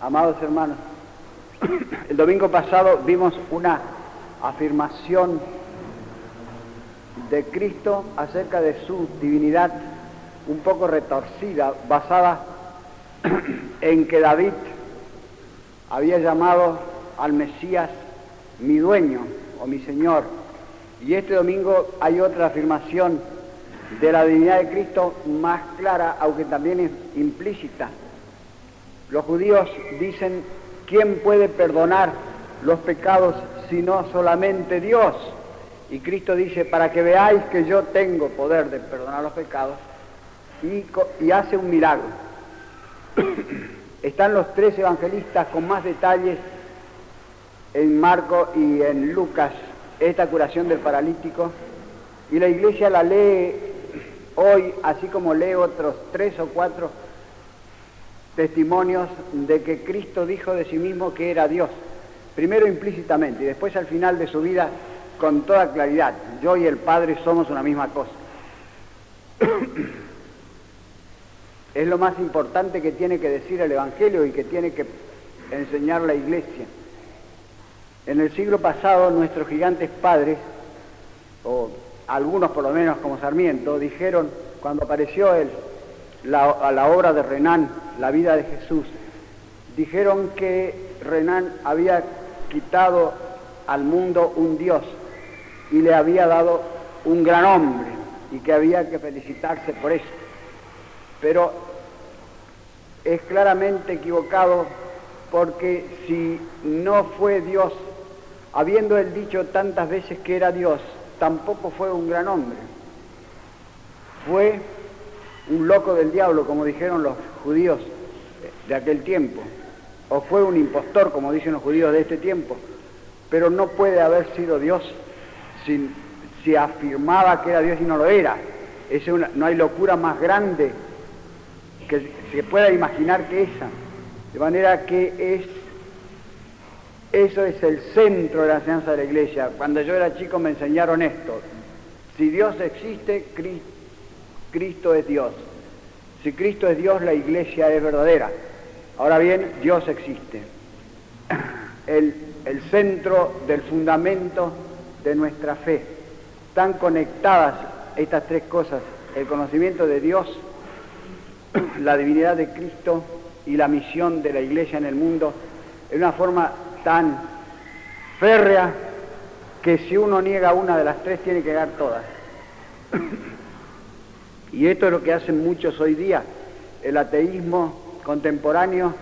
Amados hermanos, el domingo pasado vimos una afirmación de Cristo acerca de su divinidad un poco retorcida, basada en que David había llamado al Mesías mi dueño o mi Señor. Y este domingo hay otra afirmación de la divinidad de Cristo más clara, aunque también es implícita. Los judíos dicen, ¿quién puede perdonar los pecados sino solamente Dios? Y Cristo dice, para que veáis que yo tengo poder de perdonar los pecados, y, y hace un milagro. Están los tres evangelistas con más detalles en Marco y en Lucas esta curación del paralítico y la iglesia la lee hoy, así como lee otros tres o cuatro testimonios de que Cristo dijo de sí mismo que era Dios, primero implícitamente y después al final de su vida con toda claridad, yo y el Padre somos una misma cosa. es lo más importante que tiene que decir el Evangelio y que tiene que enseñar la iglesia. En el siglo pasado nuestros gigantes padres, o algunos por lo menos como Sarmiento, dijeron, cuando apareció el, a la obra de Renan, La vida de Jesús, dijeron que Renan había quitado al mundo un Dios y le había dado un gran hombre y que había que felicitarse por eso. Pero es claramente equivocado porque si no fue Dios, habiendo él dicho tantas veces que era Dios, tampoco fue un gran hombre. Fue un loco del diablo, como dijeron los judíos de aquel tiempo, o fue un impostor, como dicen los judíos de este tiempo, pero no puede haber sido Dios si, si afirmaba que era Dios y no lo era. Es no hay locura más grande que se pueda imaginar que esa. De manera que es, eso es el centro de la enseñanza de la iglesia. Cuando yo era chico me enseñaron esto. Si Dios existe, Cristo es Dios. Si Cristo es Dios, la iglesia es verdadera. Ahora bien, Dios existe. El, el centro del fundamento de nuestra fe. Están conectadas estas tres cosas, el conocimiento de Dios, la divinidad de Cristo y la misión de la Iglesia en el mundo en una forma tan férrea que si uno niega una de las tres tiene que dar todas. Y esto es lo que hacen muchos hoy día. El ateísmo contemporáneo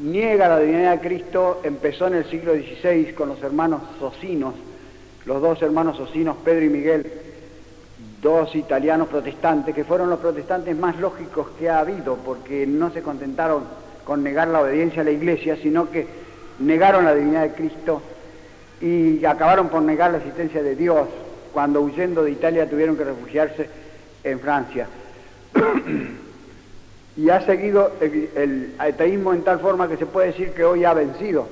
niega la divinidad de Cristo, empezó en el siglo XVI con los hermanos socinos, los dos hermanos socinos, Pedro y Miguel, dos italianos protestantes, que fueron los protestantes más lógicos que ha habido, porque no se contentaron con negar la obediencia a la iglesia, sino que negaron la divinidad de Cristo y acabaron por negar la existencia de Dios, cuando huyendo de Italia tuvieron que refugiarse en Francia. y ha seguido el, ateísmo en tal forma que se puede decir que hoy ha vencido,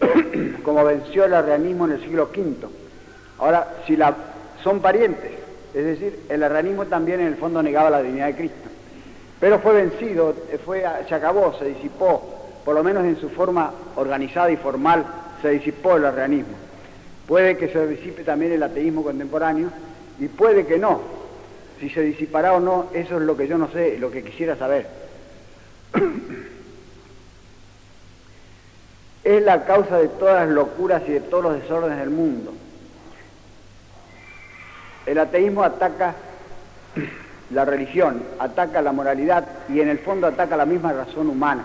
como venció el arrianismo en el siglo V. Ahora, si la, son parientes, es decir, el arrianismo también en el fondo negaba la divinidad de Cristo. Pero fue vencido, fue, se acabó, se disipó, por lo menos en su forma organizada y formal, se disipó el arrianismo. Puede que se disipe también el ateísmo contemporáneo y puede que no. Si se disipará o no, eso es lo que yo no sé, lo que quisiera saber. es la causa de todas las locuras y de todos los desórdenes del mundo. El ateísmo ataca la religión, ataca la moralidad y en el fondo ataca la misma razón humana.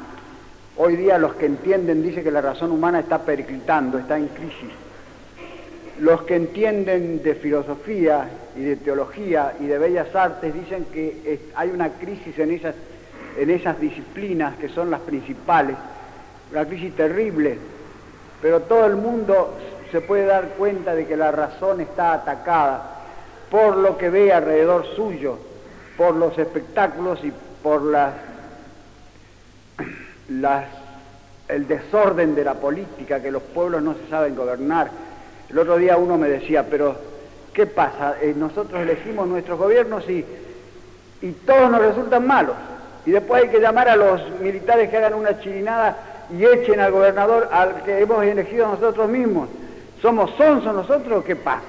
Hoy día los que entienden dicen que la razón humana está periclitando, está en crisis. Los que entienden de filosofía y de teología y de bellas artes dicen que hay una crisis en esas, en esas disciplinas que son las principales, una crisis terrible, pero todo el mundo se puede dar cuenta de que la razón está atacada por lo que ve alrededor suyo, por los espectáculos y por las, el desorden de la política, que los pueblos no se saben gobernar. El otro día uno me decía, pero ¿qué pasa? Eh, nosotros elegimos nuestros gobiernos y, y todos nos resultan malos. Y después hay que llamar a los militares que hagan una chirinada y echen al gobernador al que hemos elegido nosotros mismos. ¿Somos sonsos nosotros o qué pasa?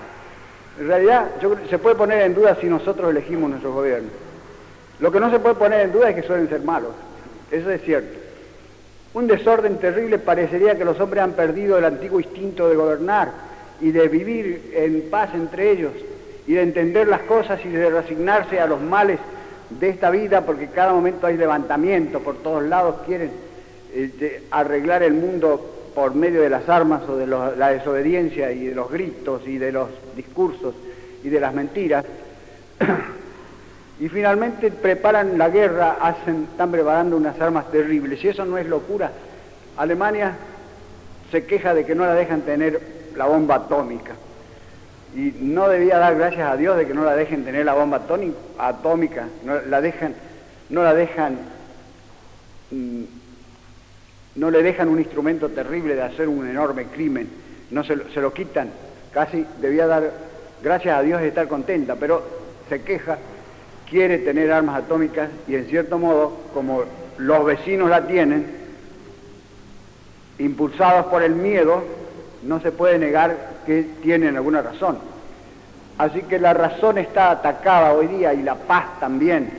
En realidad se puede poner en duda si nosotros elegimos nuestro gobierno. Lo que no se puede poner en duda es que suelen ser malos. Eso es cierto. Un desorden terrible parecería que los hombres han perdido el antiguo instinto de gobernar y de vivir en paz entre ellos y de entender las cosas y de resignarse a los males de esta vida porque cada momento hay levantamiento, por todos lados quieren este, arreglar el mundo por medio de las armas o de la desobediencia y de los gritos y de los discursos y de las mentiras. y finalmente preparan la guerra, hacen, están preparando unas armas terribles. Y eso no es locura. Alemania se queja de que no la dejan tener la bomba atómica. Y no debía dar gracias a Dios de que no la dejen tener la bomba atómica, no la dejan, no la dejan, mm, no le dejan un instrumento terrible de hacer un enorme crimen, no se lo, se lo quitan, casi debía dar gracias a Dios de estar contenta, pero se queja, quiere tener armas atómicas y en cierto modo, como los vecinos la tienen, impulsados por el miedo, no se puede negar que tienen alguna razón. Así que la razón está atacada hoy día y la paz también.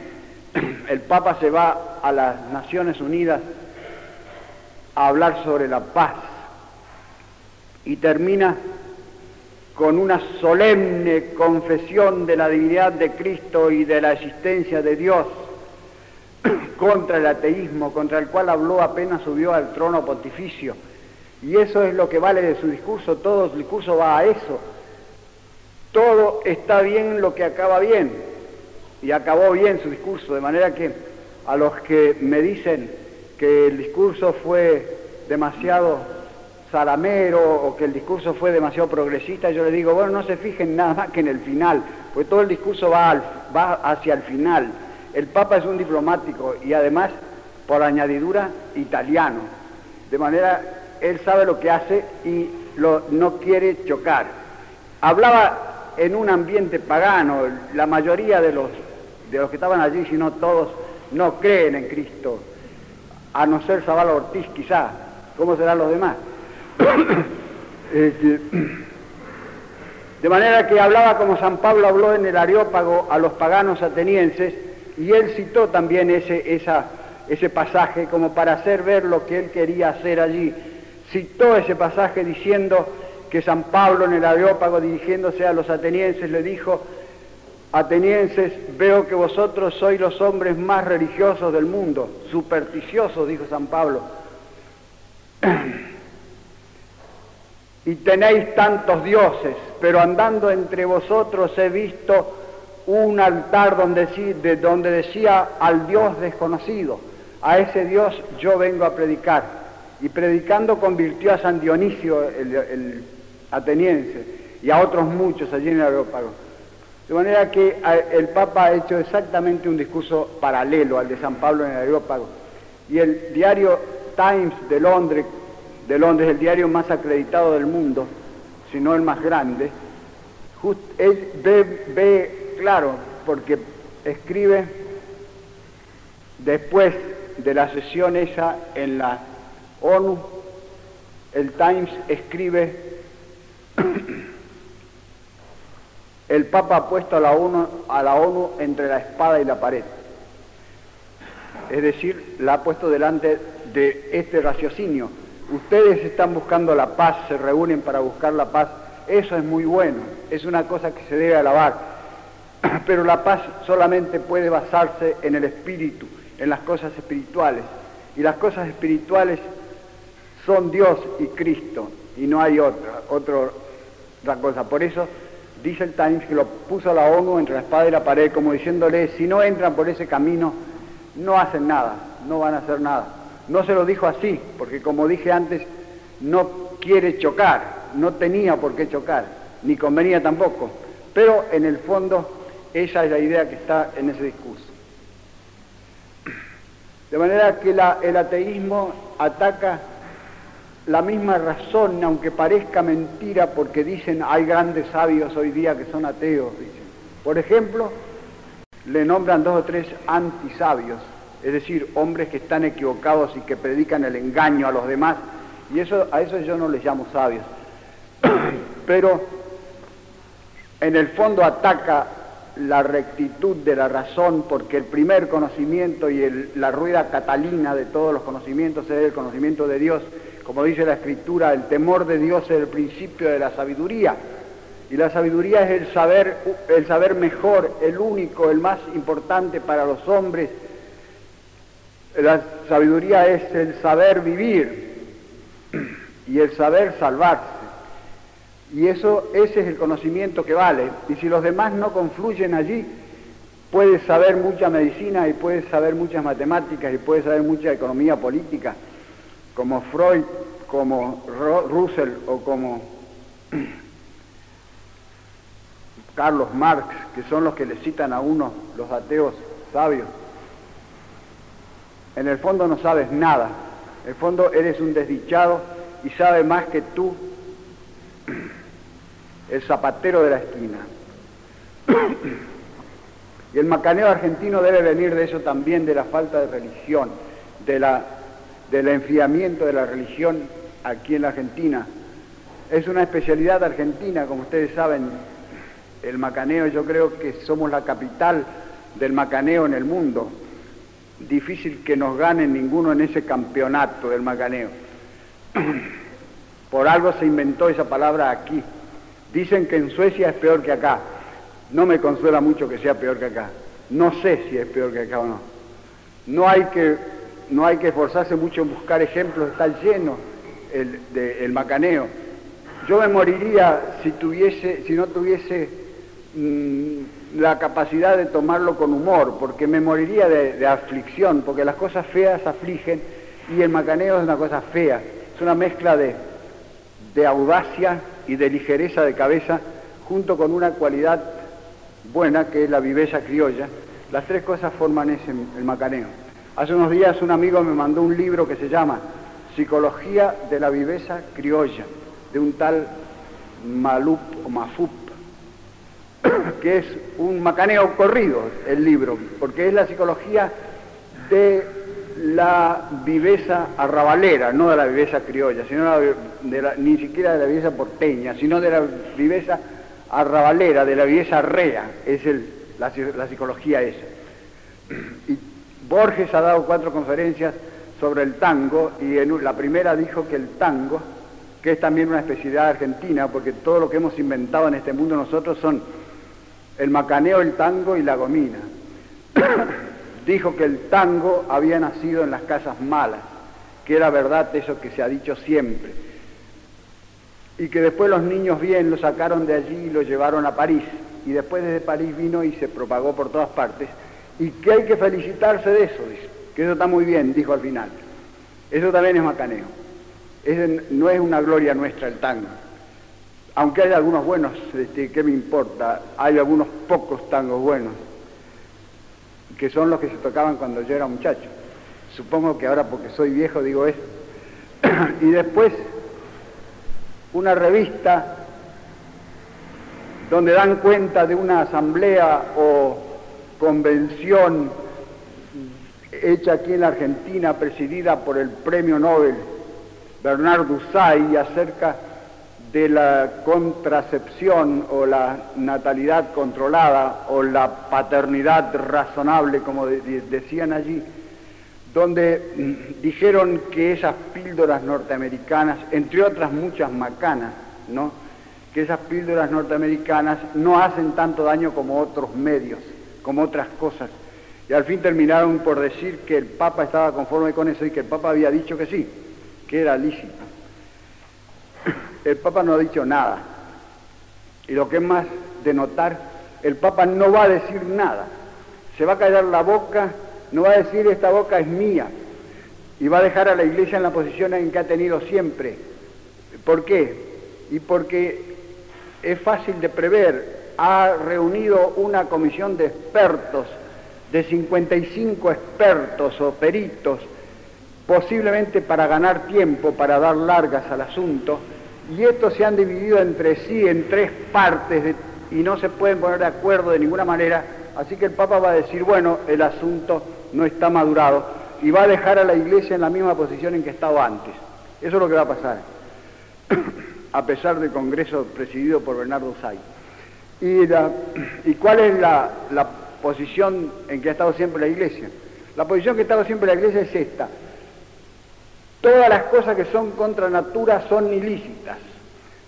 El Papa se va a las Naciones Unidas a hablar sobre la paz y termina con una solemne confesión de la divinidad de Cristo y de la existencia de Dios contra el ateísmo, contra el cual habló apenas subió al trono pontificio y eso es lo que vale de su discurso, todo su discurso va a eso. Todo está bien lo que acaba bien. Y acabó bien su discurso, de manera que a los que me dicen que el discurso fue demasiado salamero o que el discurso fue demasiado progresista, yo le digo, bueno, no se fijen nada más que en el final, porque todo el discurso va, va hacia el final. El Papa es un diplomático y además, por añadidura, italiano. De manera él sabe lo que hace y no quiere chocar. Hablaba en un ambiente pagano, la mayoría de los, de los que estaban allí, si no todos, no creen en Cristo, a no ser Zavala Ortiz quizá, ¿cómo serán los demás? Este, de manera que hablaba como San Pablo habló en el Areópago a los paganos atenienses, y él citó también ese, esa, ese pasaje como para hacer ver lo que él quería hacer allí citó ese pasaje diciendo que San Pablo en el Areópago dirigiéndose a los atenienses le dijo, atenienses, veo que vosotros sois los hombres más religiosos del mundo, supersticiosos, dijo San Pablo, y tenéis tantos dioses, pero andando entre vosotros he visto un altar donde, de donde decía al Dios desconocido, a ese Dios yo vengo a predicar y predicando convirtió a San Dionisio, el, ateniense, y a otros muchos allí en el Areópago. De manera que el Papa ha hecho exactamente un discurso paralelo al de San Pablo en el Areópago. Y el diario Times de Londres, de Londres, el diario más acreditado del mundo, si no el más grande, él ve, ve, claro, porque escribe después de la sesión esa en la ONU, el Times escribe, el Papa ha puesto a la, ONU, a la entre la espada y la pared. Es decir, la ha puesto delante de este raciocinio. Ustedes están buscando la paz, se reúnen para buscar la paz. Eso es muy bueno, es una cosa que se debe alabar. Pero la paz solamente puede basarse en el espíritu, en las cosas espirituales. Y las cosas espirituales son Dios y Cristo y no hay otra, otra cosa. Por eso dice el Times que lo puso la ONU entre la espada y la pared como diciéndole, si no entran por ese camino, no hacen nada, no van a hacer nada. No se lo dijo así, porque como dije antes, no quiere chocar, no tenía por qué chocar, ni convenía tampoco. Pero en el fondo esa es la idea que está en ese discurso. De manera que el ateísmo ataca la misma razón, aunque parezca mentira, porque dicen hay grandes sabios hoy día que son ateos, dicen. Por ejemplo, le nombran dos o tres antisabios, es decir, hombres que están equivocados y que predican el engaño a los demás, y eso, a eso yo no les llamo sabios. Pero en el fondo ataca la rectitud de la razón, porque el primer conocimiento y la rueda catalina de todos los conocimientos es el conocimiento de Dios. Como dice la Escritura, el temor de Dios es el principio de la sabiduría. Y la sabiduría es el saber, el saber mejor, el único, el más importante para los hombres. La sabiduría es el saber vivir y el saber salvarse. Y eso, ese es el conocimiento que vale. Y si los demás no confluyen allí, puedes saber mucha medicina y puedes saber muchas matemáticas y puedes saber mucha economía política, como Freud, como Russell o como Carlos Marx, que son los que le citan a uno los ateos sabios. En el fondo no sabes nada. En el fondo eres un desdichado y sabe más que tú el zapatero de la esquina. y el macaneo argentino debe venir de eso también, de la falta de religión, de la, del enfriamiento de la religión aquí en la Argentina. Es una especialidad argentina, como ustedes saben, el macaneo, yo creo que somos la capital del macaneo en el mundo. Difícil que nos gane ninguno en ese campeonato del macaneo. Por algo se inventó esa palabra aquí. Dicen que en Suecia es peor que acá. No me consuela mucho que sea peor que acá. No sé si es peor que acá o no. No hay que, no hay que esforzarse mucho en buscar ejemplos, está lleno el, macaneo. Yo me moriría si, no tuviese mm, la capacidad de tomarlo con humor, porque me moriría de, de aflicción, porque las cosas feas afligen y el macaneo es una cosa fea. Es una mezcla de, de audacia y de ligereza de cabeza, junto con una cualidad buena que es la viveza criolla. Las tres cosas forman ese, el macaneo. Hace unos días un amigo me mandó un libro que se llama Psicología de la viveza criolla, de un tal Malup o Mafup, que es un macaneo corrido el libro, porque es la psicología de la viveza arrabalera, no de la viveza criolla, sino de la, ni siquiera de la viveza porteña, sino de la viveza arrabalera, de la viveza rea, es la, psicología esa. Borges ha dado cuatro conferencias sobre el tango y en la primera dijo que el tango, que es también una especialidad argentina, porque todo lo que hemos inventado en este mundo nosotros son el macaneo, el tango y la gomina. Dijo que el tango había nacido en las casas malas, que era verdad eso que se ha dicho siempre, y que después los niños bien lo sacaron de allí y lo llevaron a París, y después desde París vino y se propagó por todas partes, y que hay que felicitarse de eso, dice, que eso está muy bien, dijo al final. Eso también es macaneo. no es una gloria nuestra el tango. Aunque hay algunos buenos, este, ¿qué me importa? Hay algunos pocos tangos buenos que son los que se tocaban cuando yo era muchacho. Supongo que ahora porque soy viejo digo eso. y después una revista donde dan cuenta de una asamblea o convención hecha aquí en la Argentina, presidida por el premio Nobel Bernardo Usay, acerca de la contracepción o la natalidad controlada o la paternidad razonable, como decían allí, donde mm, dijeron que esas píldoras norteamericanas, entre otras muchas macanas, ¿no? que esas píldoras norteamericanas no hacen tanto daño como otros medios, como otras cosas. Y al fin terminaron por decir que el Papa estaba conforme con eso y que el Papa había dicho que sí, que era lícito el Papa no ha dicho nada. Y lo que es más de notar, el Papa no va a decir nada. Se va a callar la boca, no va a decir esta boca es mía. Y va a dejar a la iglesia en la posición en que ha tenido siempre. ¿Por qué? Y porque es fácil de prever. Ha reunido una comisión de expertos, de 55 expertos o peritos, posiblemente para ganar tiempo, para dar largas al asunto, y estos se han dividido entre sí en tres partes y no se pueden poner de acuerdo de ninguna manera, así que el Papa va a decir, bueno, el asunto no está madurado y va a dejar a la iglesia en la misma posición en que estaba antes. Eso es lo que va a pasar, a pesar del Congreso presidido por Bernardo Say. ¿Y, ¿Y cuál es la, la posición en que ha estado siempre la iglesia? La posición que ha estado siempre la iglesia es esta. Todas las cosas que son contra natura son ilícitas,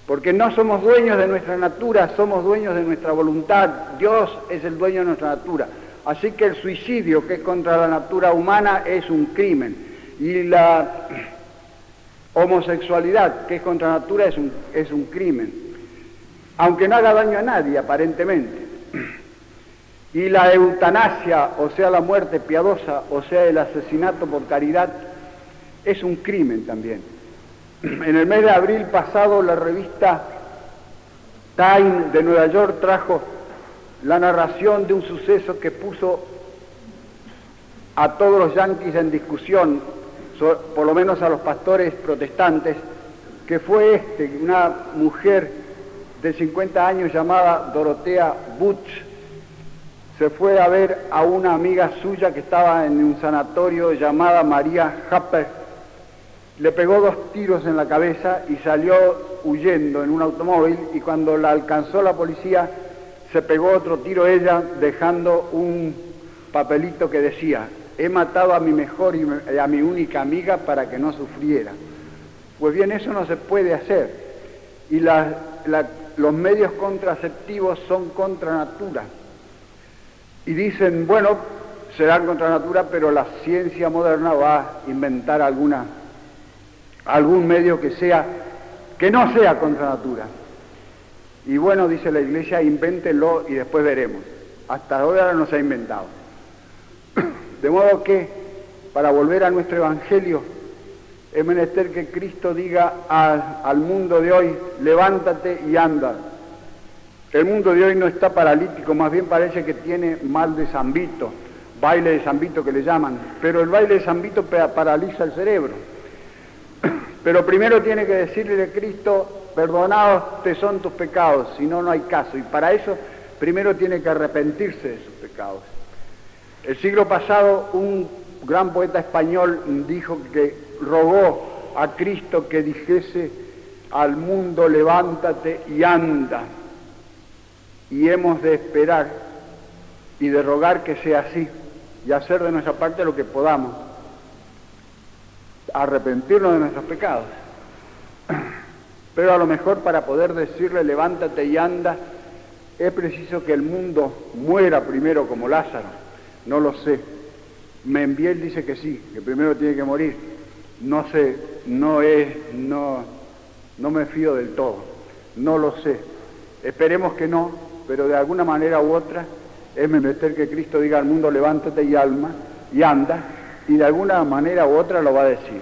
porque no somos dueños de nuestra natura, somos dueños de nuestra voluntad. Dios es el dueño de nuestra natura. Así que el suicidio, que es contra la natura humana, es un crimen. Y la homosexualidad, que es contra la natura, es un, es un crimen. Aunque no haga daño a nadie, aparentemente. Y la eutanasia, o sea, la muerte piadosa, o sea, el asesinato por caridad, es un crimen también. En el mes de abril pasado, la revista Time de Nueva York trajo la narración de un suceso que puso a todos los yanquis en discusión, por lo menos a los pastores protestantes, que fue este, una mujer de 50 años llamada Dorotea Butch, se fue a ver a una amiga suya que estaba en un sanatorio llamada María Happer, le pegó dos tiros en la cabeza y salió huyendo en un automóvil y cuando la alcanzó la policía se pegó otro tiro ella dejando un papelito que decía, he matado a mi mejor y a mi única amiga para que no sufriera. Pues bien, eso no se puede hacer. Y los medios contraceptivos son contra natura. Y dicen, bueno, serán contra natura, pero la ciencia moderna va a inventar alguna, algún medio que sea, que no sea contra natura. Y bueno, dice la iglesia, invéntenlo y después veremos. Hasta ahora no se ha inventado. De modo que, para volver a nuestro Evangelio, es menester que Cristo diga al, mundo de hoy, levántate y anda. El mundo de hoy no está paralítico, más bien parece que tiene mal de zambito, baile de zambito que le llaman, pero el baile de zambito paraliza el cerebro. Pero primero tiene que decirle a Cristo, perdonados te son tus pecados, si no, no hay caso. Y para eso primero tiene que arrepentirse de sus pecados. El siglo pasado un gran poeta español dijo que rogó a Cristo que dijese al mundo levántate y anda. Y hemos de esperar y de rogar que sea así y hacer de nuestra parte lo que podamos, arrepentirnos de nuestros pecados. Pero a lo mejor para poder decirle levántate y anda, es preciso que el mundo muera primero como Lázaro. No lo sé. Membiel dice que sí, que primero tiene que morir. No sé, no es, no, no me fío del todo. No lo sé. Esperemos que no, pero de alguna manera u otra es meter que Cristo diga al mundo levántate y alma y anda, y de alguna manera u otra lo va a decir.